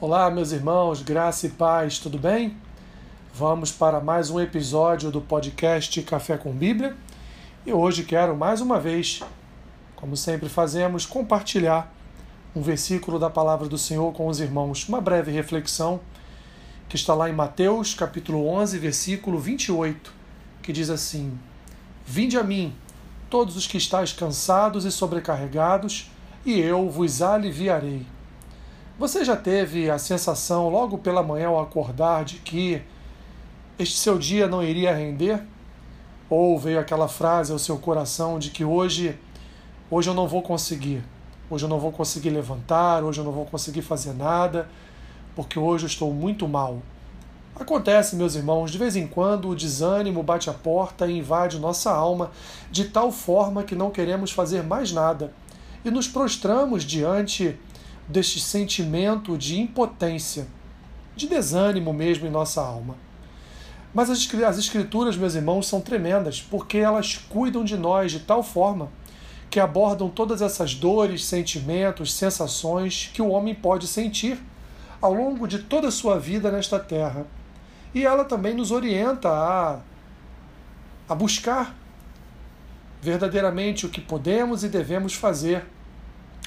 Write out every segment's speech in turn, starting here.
Olá, meus irmãos, graça e paz, tudo bem? Vamos para mais um episódio do podcast Café com Bíblia e hoje quero mais uma vez, como sempre fazemos, compartilhar um versículo da palavra do Senhor com os irmãos, uma breve reflexão que está lá em Mateus, capítulo 11, versículo 28, que diz assim: Vinde a mim, todos os que estáis cansados e sobrecarregados, e eu vos aliviarei. Você já teve a sensação, logo pela manhã ao acordar, de que este seu dia não iria render? Ou veio aquela frase ao seu coração de que hoje, hoje eu não vou conseguir, hoje eu não vou conseguir levantar, hoje eu não vou conseguir fazer nada, porque hoje eu estou muito mal. Acontece, meus irmãos, de vez em quando o desânimo bate a porta e invade nossa alma de tal forma que não queremos fazer mais nada e nos prostramos diante deste sentimento de impotência, de desânimo mesmo em nossa alma. Mas as Escrituras, meus irmãos, são tremendas, porque elas cuidam de nós de tal forma que abordam todas essas dores, sentimentos, sensações que o homem pode sentir ao longo de toda a sua vida nesta terra. E ela também nos orienta a, a buscar verdadeiramente o que podemos e devemos fazer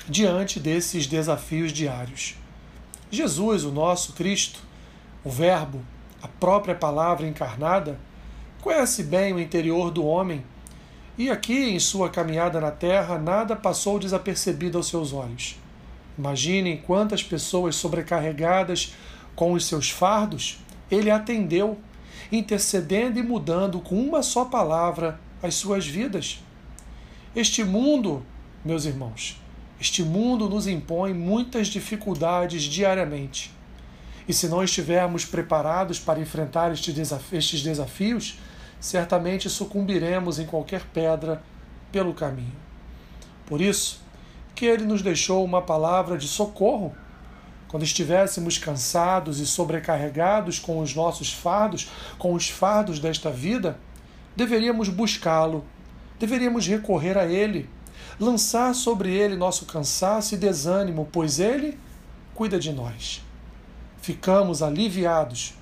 diante desses desafios diários. Jesus, o nosso Cristo, o Verbo, a própria palavra encarnada, conhece bem o interior do homem e aqui em sua caminhada na terra nada passou desapercebido aos seus olhos. Imaginem quantas pessoas sobrecarregadas com os seus fardos ele atendeu, intercedendo e mudando com uma só palavra as suas vidas. Este mundo, meus irmãos, este mundo nos impõe muitas dificuldades diariamente. E se não estivermos preparados para enfrentar estes desafios, certamente sucumbiremos em qualquer pedra pelo caminho. Por isso, que ele nos deixou uma palavra de socorro quando estivéssemos cansados e sobrecarregados com os nossos fardos, com os fardos desta vida, deveríamos buscá-lo, deveríamos recorrer a ele lançar sobre ele nosso cansaço e desânimo, pois ele cuida de nós. Ficamos aliviados.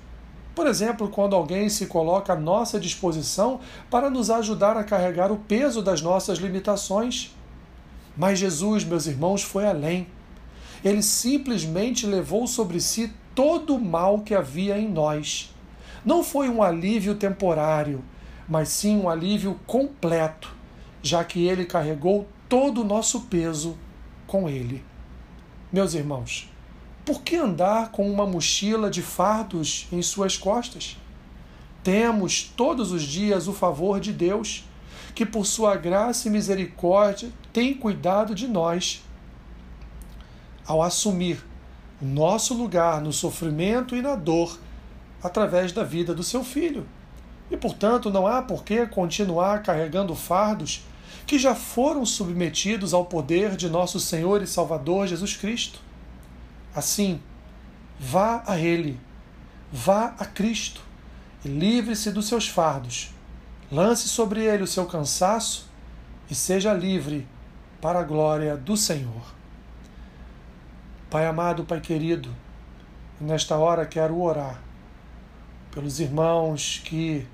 Por exemplo, quando alguém se coloca à nossa disposição para nos ajudar a carregar o peso das nossas limitações. Mas Jesus, meus irmãos, foi além. Ele simplesmente levou sobre si todo o mal que havia em nós. Não foi um alívio temporário, mas sim um alívio completo, já que ele carregou todo o nosso peso com ele. Meus irmãos, por que andar com uma mochila de fardos em suas costas? Temos todos os dias o favor de Deus, que por sua graça e misericórdia tem cuidado de nós. Ao assumir o nosso lugar no sofrimento e na dor através da vida do seu filho. E, portanto, não há por que continuar carregando fardos que já foram submetidos ao poder de nosso Senhor e Salvador Jesus Cristo. Assim, vá a Ele, vá a Cristo e livre-se dos seus fardos. Lance sobre ele o seu cansaço e seja livre para a glória do Senhor. Pai amado, Pai querido, nesta hora quero orar pelos irmãos que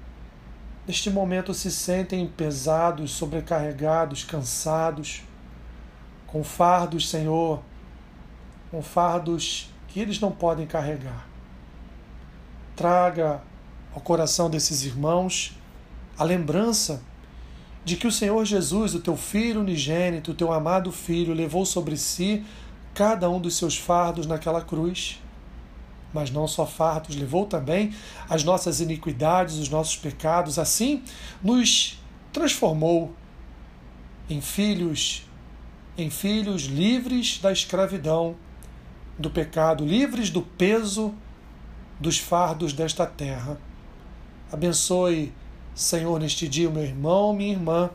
neste momento se sentem pesados, sobrecarregados, cansados, com fardos, Senhor, com fardos que eles não podem carregar. Traga ao coração desses irmãos a lembrança de que o Senhor Jesus, o teu filho unigênito, o teu amado filho, levou sobre si cada um dos seus fardos naquela cruz mas não só fartos, levou também as nossas iniquidades, os nossos pecados, assim nos transformou em filhos, em filhos livres da escravidão, do pecado, livres do peso dos fardos desta terra. Abençoe, Senhor, neste dia meu irmão, minha irmã,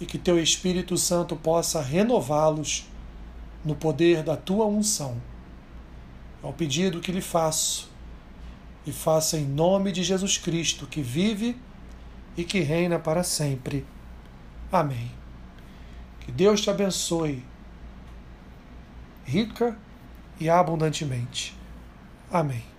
e que teu Espírito Santo possa renová-los no poder da tua unção ao pedido que lhe faço, e faça em nome de Jesus Cristo, que vive e que reina para sempre. Amém. Que Deus te abençoe, rica e abundantemente. Amém.